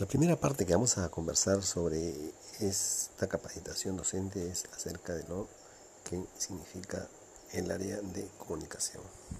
La primera parte que vamos a conversar sobre esta capacitación docente es acerca de lo que significa el área de comunicación.